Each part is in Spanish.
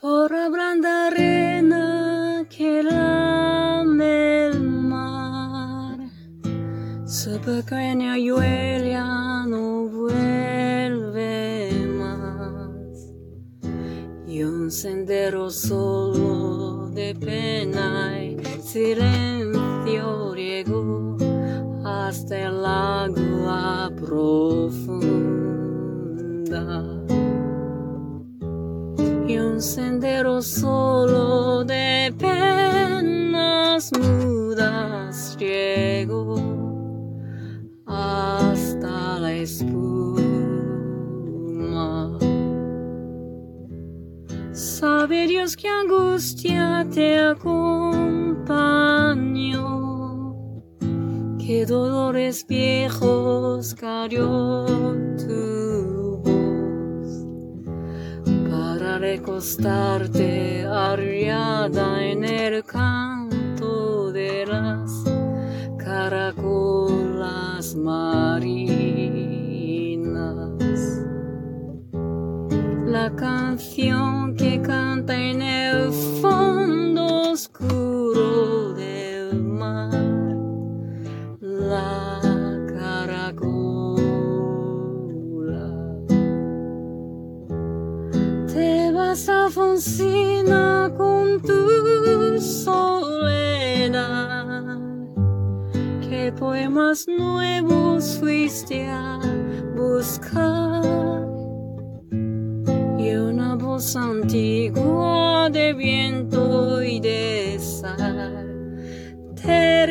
por la blanda arena que lame el mar. Su pequeña huella no vuelve más. Y un sendero solo de pena y silencio llegó hasta el agua profunda un sendero solo de penas mudas llegó hasta la espuma. Sabe Dios que angustia te acompañó, que dolores viejos cayó tu para recostarte arriada en el canto de las caracolas marinas. La canción que canta en el Te vas a Fonsina con tu soledad. ¿Qué poemas nuevos fuiste a buscar? Y una voz antigua de viento y de sal te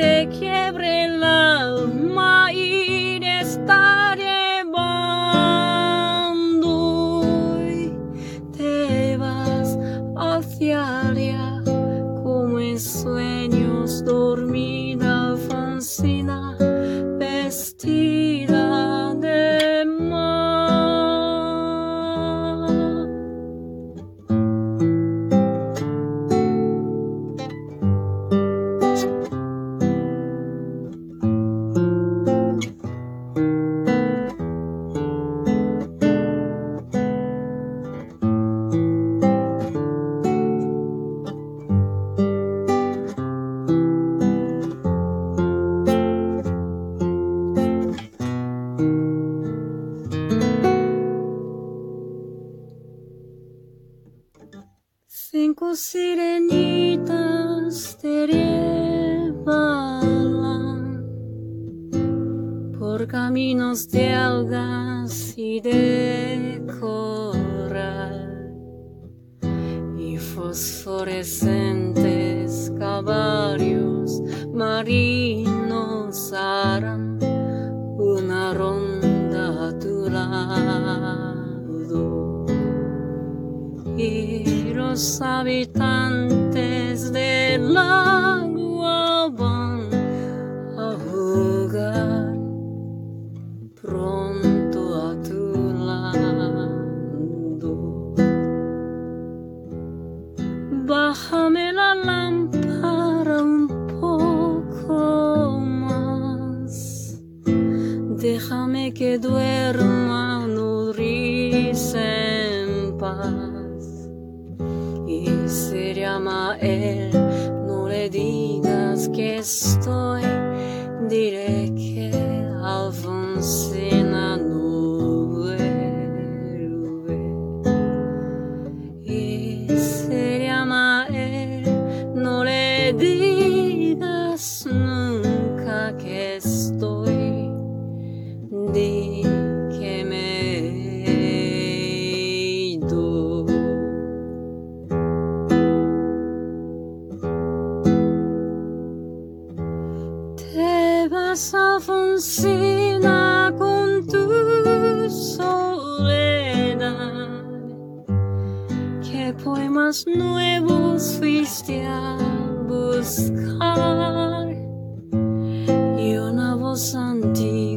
Cinco sirenitas te llevarán por caminos de algas y de coral y fosforescentes y los habitantes del agua van a jugar pronto a tu lado. Bájame la lámpara un poco más. Déjame que duerma no le digas que estoy, diré Te vas a Fonsina con tu soledad. ¿Qué poemas nuevos fuiste a buscar? Y una voz antigua